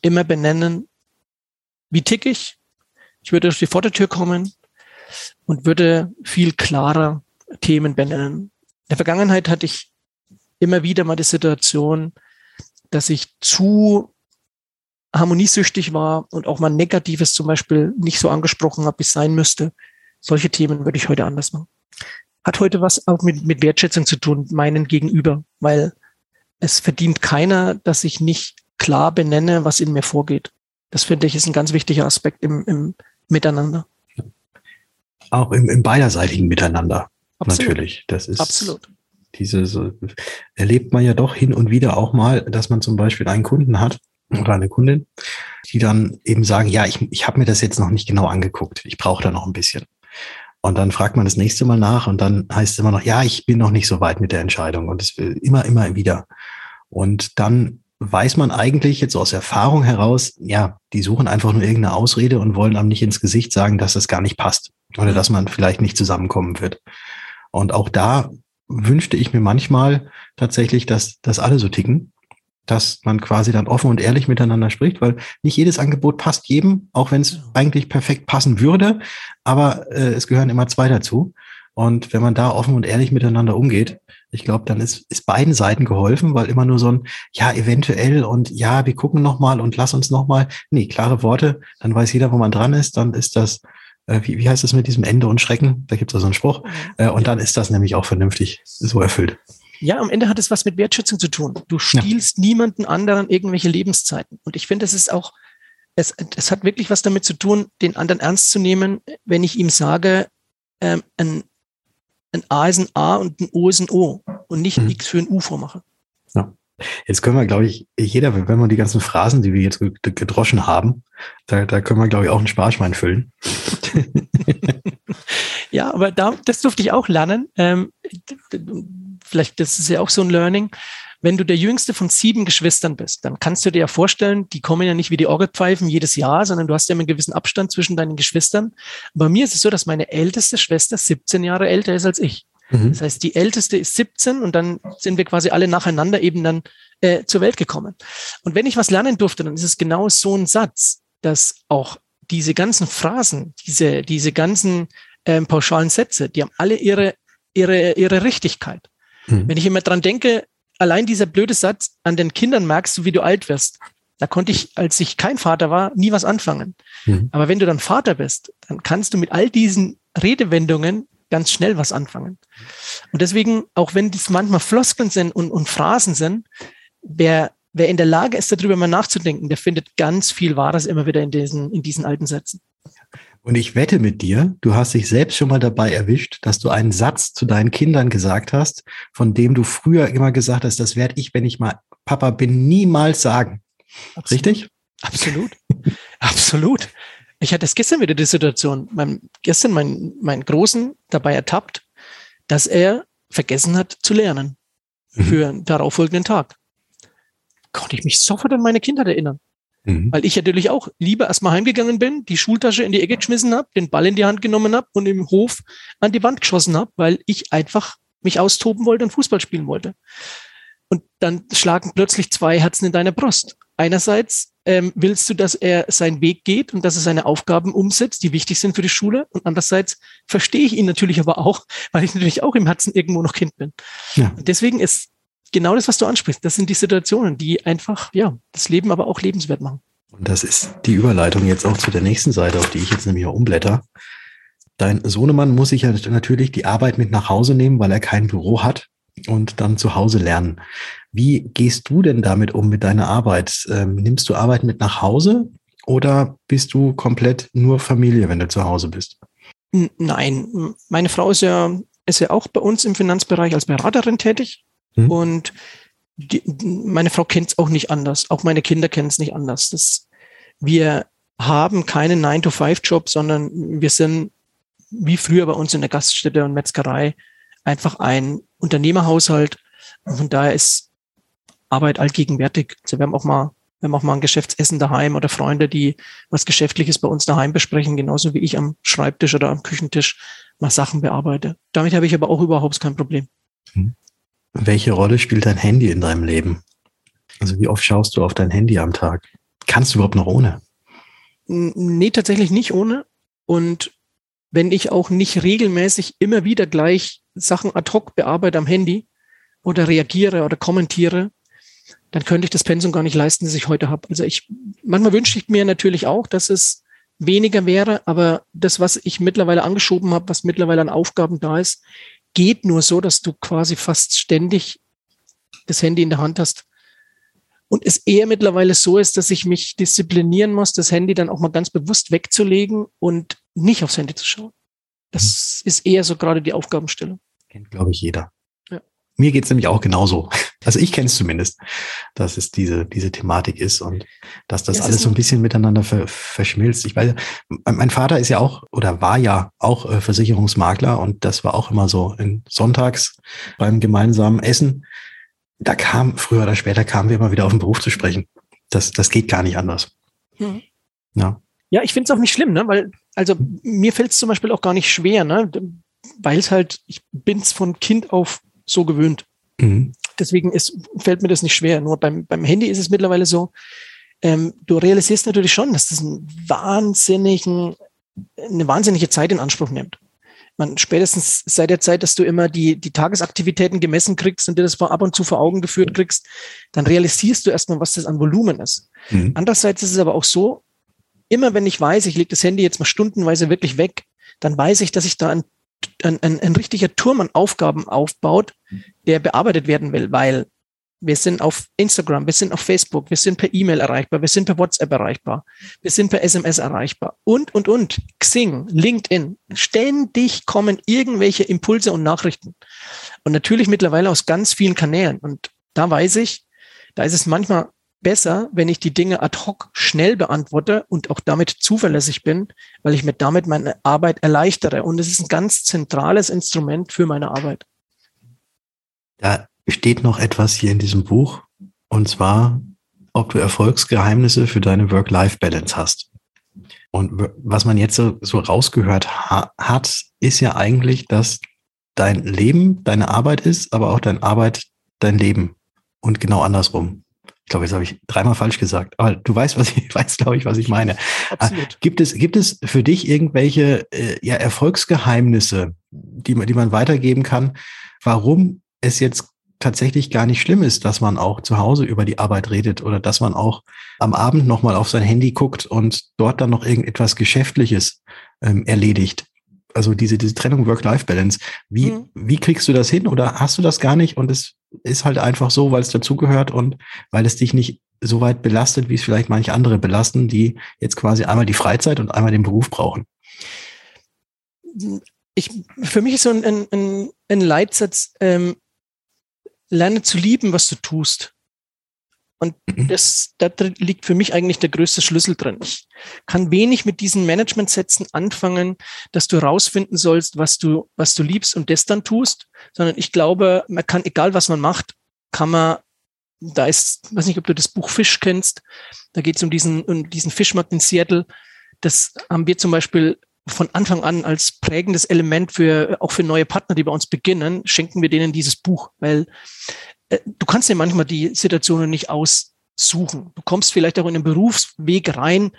[SPEAKER 2] immer benennen, wie tick ich. Ich würde durch die Vordertür kommen und würde viel klarer Themen benennen. In der Vergangenheit hatte ich immer wieder mal die Situation, dass ich zu harmoniesüchtig war und auch mal Negatives zum Beispiel nicht so angesprochen habe, wie es sein müsste. Solche Themen würde ich heute anders machen. Hat heute was auch mit, mit Wertschätzung zu tun, meinen Gegenüber, weil es verdient keiner, dass ich nicht klar benenne, was in mir vorgeht. Das finde ich ist ein ganz wichtiger Aspekt im, im Miteinander.
[SPEAKER 1] Auch im, im beiderseitigen Miteinander. Absolut. Natürlich. Das ist
[SPEAKER 2] absolut.
[SPEAKER 1] Diese so, erlebt man ja doch hin und wieder auch mal, dass man zum Beispiel einen Kunden hat oder eine Kundin, die dann eben sagen, ja, ich, ich habe mir das jetzt noch nicht genau angeguckt. Ich brauche da noch ein bisschen. Und dann fragt man das nächste Mal nach und dann heißt es immer noch, ja, ich bin noch nicht so weit mit der Entscheidung und es will immer, immer wieder. Und dann weiß man eigentlich jetzt aus Erfahrung heraus, ja, die suchen einfach nur irgendeine Ausrede und wollen einem nicht ins Gesicht sagen, dass das gar nicht passt oder dass man vielleicht nicht zusammenkommen wird. Und auch da wünschte ich mir manchmal tatsächlich, dass, dass alle so ticken dass man quasi dann offen und ehrlich miteinander spricht, weil nicht jedes Angebot passt jedem, auch wenn es eigentlich perfekt passen würde, aber äh, es gehören immer zwei dazu. Und wenn man da offen und ehrlich miteinander umgeht, ich glaube, dann ist, ist beiden Seiten geholfen, weil immer nur so ein, ja, eventuell und ja, wir gucken nochmal und lass uns nochmal. Nee, klare Worte, dann weiß jeder, wo man dran ist, dann ist das, äh, wie, wie heißt es mit diesem Ende und Schrecken? Da gibt es so einen Spruch. Äh, und dann ist das nämlich auch vernünftig so erfüllt.
[SPEAKER 2] Ja, am Ende hat es was mit Wertschätzung zu tun. Du stiehlst ja. niemanden anderen irgendwelche Lebenszeiten. Und ich finde, es ist auch, es, es hat wirklich was damit zu tun, den anderen ernst zu nehmen, wenn ich ihm sage, ähm, ein, ein A ist ein A und ein O ist ein O und nicht mhm. X für ein U vormache.
[SPEAKER 1] Ja. Jetzt können wir, glaube ich, jeder, wenn wir die ganzen Phrasen, die wir jetzt gedroschen haben, da, da können wir, glaube ich, auch ein Sparschwein füllen.
[SPEAKER 2] ja, aber da, das durfte ich auch lernen. Ähm, vielleicht, das ist ja auch so ein Learning. Wenn du der jüngste von sieben Geschwistern bist, dann kannst du dir ja vorstellen, die kommen ja nicht wie die Orgelpfeifen jedes Jahr, sondern du hast ja einen gewissen Abstand zwischen deinen Geschwistern. Bei mir ist es so, dass meine älteste Schwester 17 Jahre älter ist als ich. Mhm. Das heißt, die älteste ist 17 und dann sind wir quasi alle nacheinander eben dann äh, zur Welt gekommen. Und wenn ich was lernen durfte, dann ist es genau so ein Satz, dass auch diese ganzen Phrasen, diese, diese ganzen ähm, pauschalen Sätze, die haben alle ihre, ihre, ihre Richtigkeit. Mhm. Wenn ich immer dran denke, allein dieser blöde Satz, an den Kindern merkst du, wie du alt wirst. Da konnte ich, als ich kein Vater war, nie was anfangen. Mhm. Aber wenn du dann Vater bist, dann kannst du mit all diesen Redewendungen ganz schnell was anfangen. Und deswegen, auch wenn dies manchmal Floskeln sind und, und Phrasen sind, wer, wer in der Lage ist, darüber mal nachzudenken, der findet ganz viel Wahres immer wieder in diesen, in diesen alten Sätzen.
[SPEAKER 1] Und ich wette mit dir, du hast dich selbst schon mal dabei erwischt, dass du einen Satz zu deinen Kindern gesagt hast, von dem du früher immer gesagt hast, das werde ich, wenn ich mal Papa bin, niemals sagen. Absolut. Richtig?
[SPEAKER 2] Absolut. Absolut. Ich hatte es gestern wieder die Situation, mein, gestern meinen mein Großen dabei ertappt, dass er vergessen hat zu lernen mhm. für den darauffolgenden Tag. Konnte ich mich sofort an meine Kindheit erinnern. Mhm. Weil ich natürlich auch lieber erstmal heimgegangen bin, die Schultasche in die Ecke geschmissen habe, den Ball in die Hand genommen habe und im Hof an die Wand geschossen habe, weil ich einfach mich austoben wollte und Fußball spielen wollte. Und dann schlagen plötzlich zwei Herzen in deiner Brust. Einerseits ähm, willst du, dass er seinen Weg geht und dass er seine Aufgaben umsetzt, die wichtig sind für die Schule. Und andererseits verstehe ich ihn natürlich aber auch, weil ich natürlich auch im Herzen irgendwo noch Kind bin. Ja. deswegen ist genau das, was du ansprichst. Das sind die Situationen, die einfach, ja, das Leben aber auch lebenswert machen.
[SPEAKER 1] Und das ist die Überleitung jetzt auch zu der nächsten Seite, auf die ich jetzt nämlich auch umblätter. Dein Sohnemann muss sich ja natürlich die Arbeit mit nach Hause nehmen, weil er kein Büro hat und dann zu Hause lernen. Wie gehst du denn damit um mit deiner Arbeit? Ähm, nimmst du Arbeit mit nach Hause oder bist du komplett nur Familie, wenn du zu Hause bist?
[SPEAKER 2] Nein, meine Frau ist ja, ist ja auch bei uns im Finanzbereich als Beraterin tätig. Mhm. Und die, meine Frau kennt es auch nicht anders. Auch meine Kinder kennen es nicht anders. Das, wir haben keinen 9-to-5-Job, sondern wir sind wie früher bei uns in der Gaststätte und Metzgerei einfach ein Unternehmerhaushalt. Und von daher ist Arbeit allgegenwärtig. Also wir haben auch mal, wir haben auch mal ein Geschäftsessen daheim oder Freunde, die was Geschäftliches bei uns daheim besprechen, genauso wie ich am Schreibtisch oder am Küchentisch mal Sachen bearbeite. Damit habe ich aber auch überhaupt kein Problem.
[SPEAKER 1] Welche Rolle spielt dein Handy in deinem Leben? Also wie oft schaust du auf dein Handy am Tag? Kannst du überhaupt noch ohne?
[SPEAKER 2] Nee, tatsächlich nicht ohne. Und wenn ich auch nicht regelmäßig immer wieder gleich Sachen ad hoc bearbeite am Handy oder reagiere oder kommentiere, dann könnte ich das Pensum gar nicht leisten, das ich heute habe. Also ich, manchmal wünsche ich mir natürlich auch, dass es weniger wäre, aber das, was ich mittlerweile angeschoben habe, was mittlerweile an Aufgaben da ist, geht nur so, dass du quasi fast ständig das Handy in der Hand hast. Und es eher mittlerweile so ist, dass ich mich disziplinieren muss, das Handy dann auch mal ganz bewusst wegzulegen und nicht aufs Handy zu schauen. Das mhm. ist eher so gerade die Aufgabenstellung.
[SPEAKER 1] Kennt, glaube ich, jeder. Mir geht's nämlich auch genauso. Also ich kenne es zumindest, dass es diese, diese Thematik ist und dass das, das alles so ein bisschen miteinander ver, verschmilzt. Ich weiß, mein Vater ist ja auch oder war ja auch äh, Versicherungsmakler und das war auch immer so in sonntags beim gemeinsamen Essen. Da kam, früher oder später kamen wir immer wieder auf den Beruf zu sprechen. Das, das geht gar nicht anders.
[SPEAKER 2] Mhm. Ja. Ja, ich finde es auch nicht schlimm, ne? Weil, also mir fällt es zum Beispiel auch gar nicht schwer, ne? Weil es halt, ich bin es von Kind auf so gewöhnt. Mhm. Deswegen ist, fällt mir das nicht schwer. Nur beim, beim Handy ist es mittlerweile so, ähm, du realisierst natürlich schon, dass das einen wahnsinnigen, eine wahnsinnige Zeit in Anspruch nimmt. Man, spätestens seit der Zeit, dass du immer die, die Tagesaktivitäten gemessen kriegst und dir das ab und zu vor Augen geführt kriegst, dann realisierst du erstmal, was das an Volumen ist. Mhm. Andererseits ist es aber auch so, immer wenn ich weiß, ich lege das Handy jetzt mal stundenweise wirklich weg, dann weiß ich, dass ich da ein ein, ein, ein richtiger Turm an Aufgaben aufbaut, der bearbeitet werden will, weil wir sind auf Instagram, wir sind auf Facebook, wir sind per E-Mail erreichbar, wir sind per WhatsApp erreichbar, wir sind per SMS erreichbar und, und, und. Xing, LinkedIn. Ständig kommen irgendwelche Impulse und Nachrichten. Und natürlich mittlerweile aus ganz vielen Kanälen. Und da weiß ich, da ist es manchmal besser, wenn ich die Dinge ad hoc schnell beantworte und auch damit zuverlässig bin, weil ich mir damit meine Arbeit erleichtere. Und es ist ein ganz zentrales Instrument für meine Arbeit.
[SPEAKER 1] Da steht noch etwas hier in diesem Buch, und zwar, ob du Erfolgsgeheimnisse für deine Work-Life-Balance hast. Und was man jetzt so, rausgehört ha hat, ist ja eigentlich, dass dein Leben deine Arbeit ist, aber auch deine Arbeit dein Leben. Und genau andersrum. Ich glaube, jetzt habe ich dreimal falsch gesagt. Aber du weißt, was ich weiß, glaube ich, was ich meine. Absolut. Gibt es, gibt es für dich irgendwelche äh, ja, Erfolgsgeheimnisse, die man, die man weitergeben kann, warum es jetzt tatsächlich gar nicht schlimm ist, dass man auch zu Hause über die Arbeit redet oder dass man auch am Abend nochmal auf sein Handy guckt und dort dann noch irgendetwas Geschäftliches ähm, erledigt. also diese, diese Trennung Work-Life-Balance. Wie, mhm. wie kriegst du das hin oder hast du das gar nicht und es ist halt einfach so, weil es dazugehört und weil es dich nicht so weit belastet, wie es vielleicht manche andere belasten, die jetzt quasi einmal die Freizeit und einmal den Beruf brauchen?
[SPEAKER 2] Ich, für mich ist so ein, ein, ein Leitsatz, ähm, lerne zu lieben, was du tust. Und mhm. das, da liegt für mich eigentlich der größte Schlüssel drin. Ich kann wenig mit diesen Management-Sätzen anfangen, dass du rausfinden sollst, was du, was du liebst und das dann tust, sondern ich glaube, man kann, egal was man macht, kann man, da ist, weiß nicht, ob du das Buch Fisch kennst, da geht es um diesen, um diesen Fischmarkt in Seattle. Das haben wir zum Beispiel von Anfang an als prägendes Element für, auch für neue Partner, die bei uns beginnen, schenken wir denen dieses Buch, weil du kannst dir manchmal die Situationen nicht aussuchen. Du kommst vielleicht auch in einen Berufsweg rein,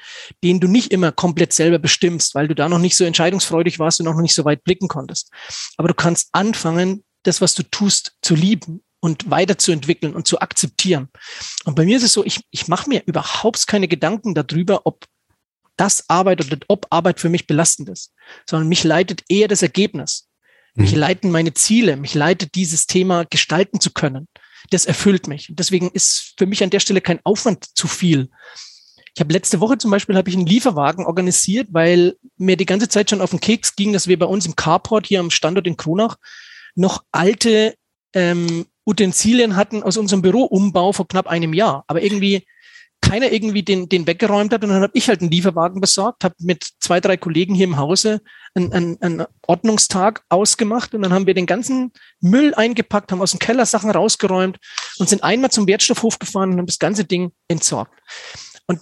[SPEAKER 2] den du nicht immer komplett selber bestimmst, weil du da noch nicht so entscheidungsfreudig warst und auch noch nicht so weit blicken konntest. Aber du kannst anfangen, das, was du tust, zu lieben und weiterzuentwickeln und zu akzeptieren. Und bei mir ist es so, ich, ich mache mir überhaupt keine Gedanken darüber, ob das Arbeit oder ob Arbeit für mich belastend ist, sondern mich leitet eher das Ergebnis. Mich mhm. leiten meine Ziele, mich leitet dieses Thema gestalten zu können. Das erfüllt mich. Und deswegen ist für mich an der Stelle kein Aufwand zu viel. Ich habe letzte Woche zum Beispiel habe ich einen Lieferwagen organisiert, weil mir die ganze Zeit schon auf den Keks ging, dass wir bei uns im Carport hier am Standort in Kronach noch alte ähm, Utensilien hatten aus unserem Büroumbau vor knapp einem Jahr. Aber irgendwie keiner irgendwie den, den weggeräumt hat. Und dann habe ich halt einen Lieferwagen besorgt, habe mit zwei, drei Kollegen hier im Hause einen, einen, einen Ordnungstag ausgemacht und dann haben wir den ganzen Müll eingepackt, haben aus dem Keller Sachen rausgeräumt und sind einmal zum Wertstoffhof gefahren und haben das ganze Ding entsorgt. Und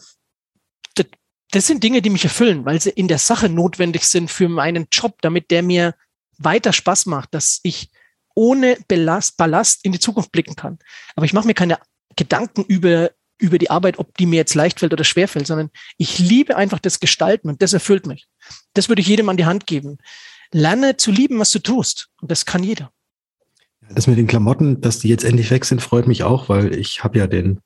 [SPEAKER 2] das, das sind Dinge, die mich erfüllen, weil sie in der Sache notwendig sind für meinen Job, damit der mir weiter Spaß macht, dass ich ohne Ballast, Ballast in die Zukunft blicken kann. Aber ich mache mir keine Gedanken über über die Arbeit, ob die mir jetzt leicht fällt oder schwer fällt, sondern ich liebe einfach das Gestalten und das erfüllt mich. Das würde ich jedem an die Hand geben. Lerne zu lieben, was du tust. Und das kann jeder.
[SPEAKER 1] Das mit den Klamotten, dass die jetzt endlich weg sind, freut mich auch, weil ich habe ja den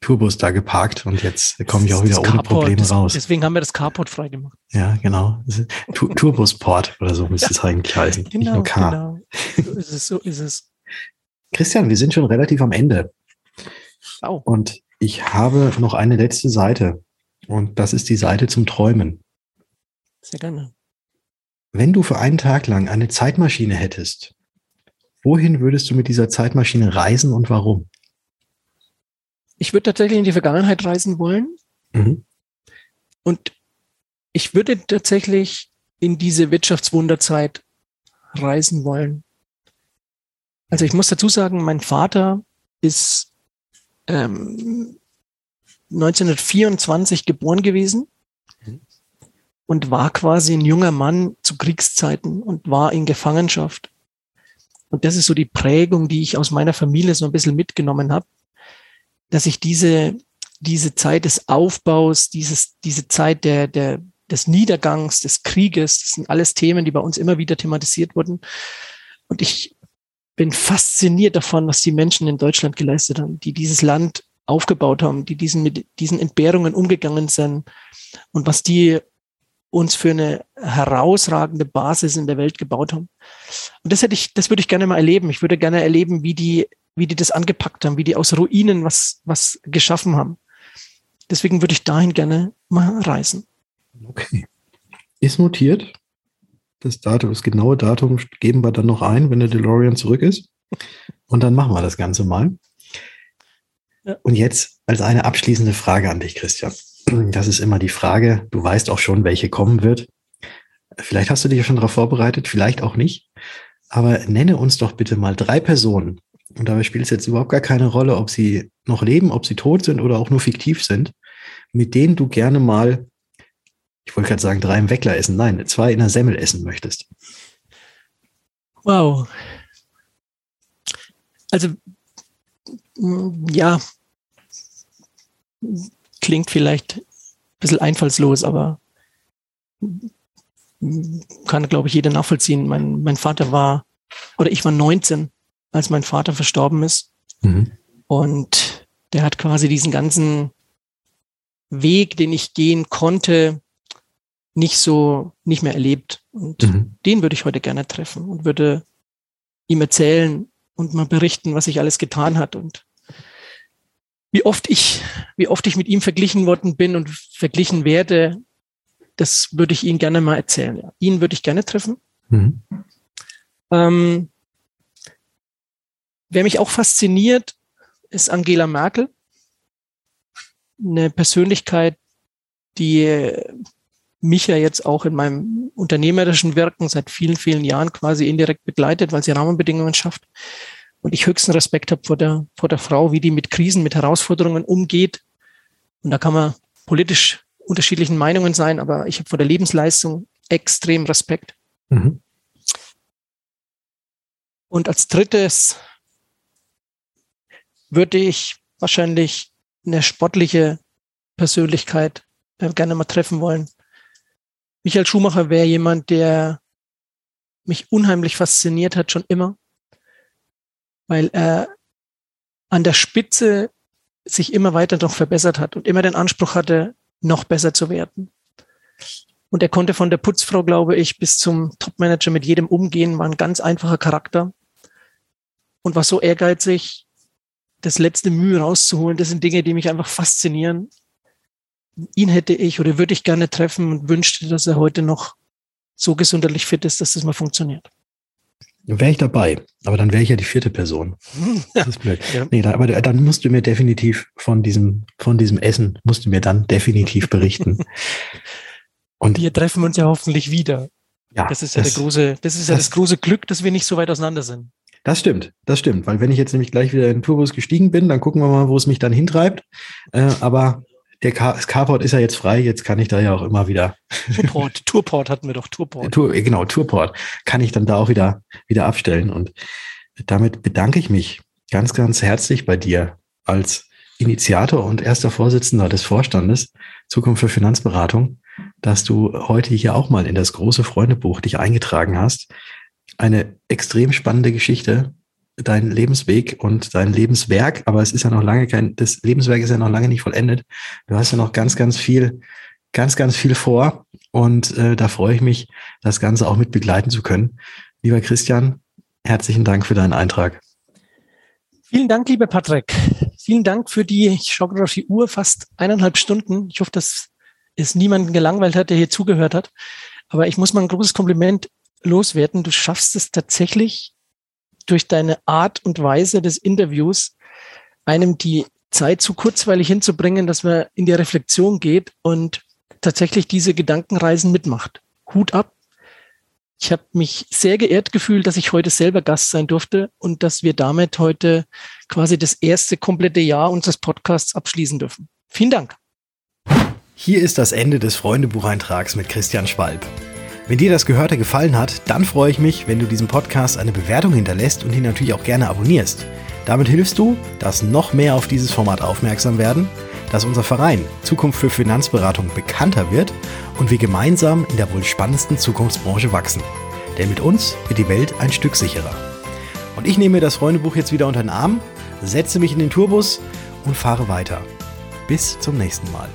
[SPEAKER 1] Tourbus da geparkt und jetzt komme ich auch wieder ohne Probleme raus.
[SPEAKER 2] Deswegen haben wir das Carport freigemacht.
[SPEAKER 1] Ja, genau. Tourbusport oder so müsste ja. es eigentlich heißen. Genau, nicht nur Car. Genau. So ist es, so ist es. Christian, wir sind schon relativ am Ende. Oh. Und ich habe noch eine letzte Seite und das ist die Seite zum Träumen.
[SPEAKER 2] Sehr gerne.
[SPEAKER 1] Wenn du für einen Tag lang eine Zeitmaschine hättest, wohin würdest du mit dieser Zeitmaschine reisen und warum?
[SPEAKER 2] Ich würde tatsächlich in die Vergangenheit reisen wollen. Mhm. Und ich würde tatsächlich in diese Wirtschaftswunderzeit reisen wollen. Also ich muss dazu sagen, mein Vater ist ähm, 1924 geboren gewesen mhm. und war quasi ein junger Mann zu Kriegszeiten und war in Gefangenschaft. Und das ist so die Prägung, die ich aus meiner Familie so ein bisschen mitgenommen habe, dass ich diese, diese Zeit des Aufbaus, dieses, diese Zeit der, der, des Niedergangs, des Krieges, das sind alles Themen, die bei uns immer wieder thematisiert wurden. Und ich bin fasziniert davon, was die Menschen in Deutschland geleistet haben, die dieses Land aufgebaut haben, die diesen, mit diesen Entbehrungen umgegangen sind und was die uns für eine herausragende Basis in der Welt gebaut haben. Und das hätte ich, das würde ich gerne mal erleben. Ich würde gerne erleben, wie die, wie die das angepackt haben, wie die aus Ruinen was, was geschaffen haben. Deswegen würde ich dahin gerne mal reisen.
[SPEAKER 1] Okay. Ist notiert. Das Datum, das genaue Datum geben wir dann noch ein, wenn der DeLorean zurück ist. Und dann machen wir das Ganze mal. Und jetzt als eine abschließende Frage an dich, Christian. Das ist immer die Frage, du weißt auch schon, welche kommen wird. Vielleicht hast du dich ja schon darauf vorbereitet, vielleicht auch nicht. Aber nenne uns doch bitte mal drei Personen. Und dabei spielt es jetzt überhaupt gar keine Rolle, ob sie noch leben, ob sie tot sind oder auch nur fiktiv sind, mit denen du gerne mal ich wollte gerade sagen, drei im Weckler essen. Nein, zwei in der Semmel essen möchtest.
[SPEAKER 2] Wow. Also, ja, klingt vielleicht ein bisschen einfallslos, aber kann, glaube ich, jeder nachvollziehen. Mein, mein Vater war, oder ich war 19, als mein Vater verstorben ist. Mhm. Und der hat quasi diesen ganzen Weg, den ich gehen konnte, nicht so, nicht mehr erlebt. Und mhm. den würde ich heute gerne treffen und würde ihm erzählen und mal berichten, was sich alles getan hat und wie oft ich, wie oft ich mit ihm verglichen worden bin und verglichen werde, das würde ich Ihnen gerne mal erzählen. Ja. Ihn würde ich gerne treffen. Mhm. Ähm, wer mich auch fasziniert, ist Angela Merkel. Eine Persönlichkeit, die mich ja jetzt auch in meinem unternehmerischen Wirken seit vielen, vielen Jahren quasi indirekt begleitet, weil sie Rahmenbedingungen schafft. Und ich höchsten Respekt habe vor der, vor der Frau, wie die mit Krisen, mit Herausforderungen umgeht. Und da kann man politisch unterschiedlichen Meinungen sein, aber ich habe vor der Lebensleistung extrem Respekt. Mhm. Und als drittes würde ich wahrscheinlich eine sportliche Persönlichkeit äh, gerne mal treffen wollen. Michael Schumacher wäre jemand, der mich unheimlich fasziniert hat, schon immer, weil er an der Spitze sich immer weiter noch verbessert hat und immer den Anspruch hatte, noch besser zu werden. Und er konnte von der Putzfrau, glaube ich, bis zum Topmanager mit jedem umgehen, war ein ganz einfacher Charakter und war so ehrgeizig, das letzte Mühe rauszuholen. Das sind Dinge, die mich einfach faszinieren. Ihn hätte ich oder würde ich gerne treffen und wünschte, dass er heute noch so gesundheitlich fit ist, dass das mal funktioniert.
[SPEAKER 1] Wäre ich dabei, aber dann wäre ich ja die vierte Person. Das ist blöd. ja. Nee, da, aber dann musst du mir definitiv von diesem, von diesem Essen, musst du mir dann definitiv berichten.
[SPEAKER 2] Und wir treffen uns ja hoffentlich wieder. Ja, das ist ja das, der große, das ist das, ja das große Glück, dass wir nicht so weit auseinander sind.
[SPEAKER 1] Das stimmt, das stimmt, weil wenn ich jetzt nämlich gleich wieder in den Tourbus gestiegen bin, dann gucken wir mal, wo es mich dann hintreibt. Äh, aber der Carport ist ja jetzt frei, jetzt kann ich da ja auch immer wieder.
[SPEAKER 2] Tourport, Tourport hatten wir doch, Tourport.
[SPEAKER 1] Tour, genau, Tourport. Kann ich dann da auch wieder, wieder abstellen. Und damit bedanke ich mich ganz, ganz herzlich bei dir als Initiator und erster Vorsitzender des Vorstandes Zukunft für Finanzberatung, dass du heute hier auch mal in das große Freundebuch dich eingetragen hast. Eine extrem spannende Geschichte, dein Lebensweg und dein Lebenswerk, aber es ist ja noch lange kein, das Lebenswerk ist ja noch lange nicht vollendet. Du hast ja noch ganz, ganz viel, ganz, ganz viel vor und äh, da freue ich mich, das Ganze auch mit begleiten zu können. Lieber Christian, herzlichen Dank für deinen Eintrag.
[SPEAKER 2] Vielen Dank, lieber Patrick. Vielen Dank für die, ich schaue gerade auf die Uhr, fast eineinhalb Stunden. Ich hoffe, dass es niemanden gelangweilt hat, der hier zugehört hat. Aber ich muss mal ein großes Kompliment loswerden. Du schaffst es tatsächlich, durch deine Art und Weise des Interviews einem die Zeit zu kurzweilig hinzubringen, dass man in die Reflexion geht und tatsächlich diese Gedankenreisen mitmacht. Hut ab. Ich habe mich sehr geehrt gefühlt, dass ich heute selber Gast sein durfte und dass wir damit heute quasi das erste komplette Jahr unseres Podcasts abschließen dürfen. Vielen Dank.
[SPEAKER 1] Hier ist das Ende des Freundebucheintrags mit Christian Schwalb. Wenn dir das Gehörte gefallen hat, dann freue ich mich, wenn du diesem Podcast eine Bewertung hinterlässt und ihn natürlich auch gerne abonnierst. Damit hilfst du, dass noch mehr auf dieses Format aufmerksam werden, dass unser Verein Zukunft für Finanzberatung bekannter wird und wir gemeinsam in der wohl spannendsten Zukunftsbranche wachsen. Denn mit uns wird die Welt ein Stück sicherer. Und ich nehme das Freundebuch jetzt wieder unter den Arm, setze mich in den Tourbus und fahre weiter. Bis zum nächsten Mal.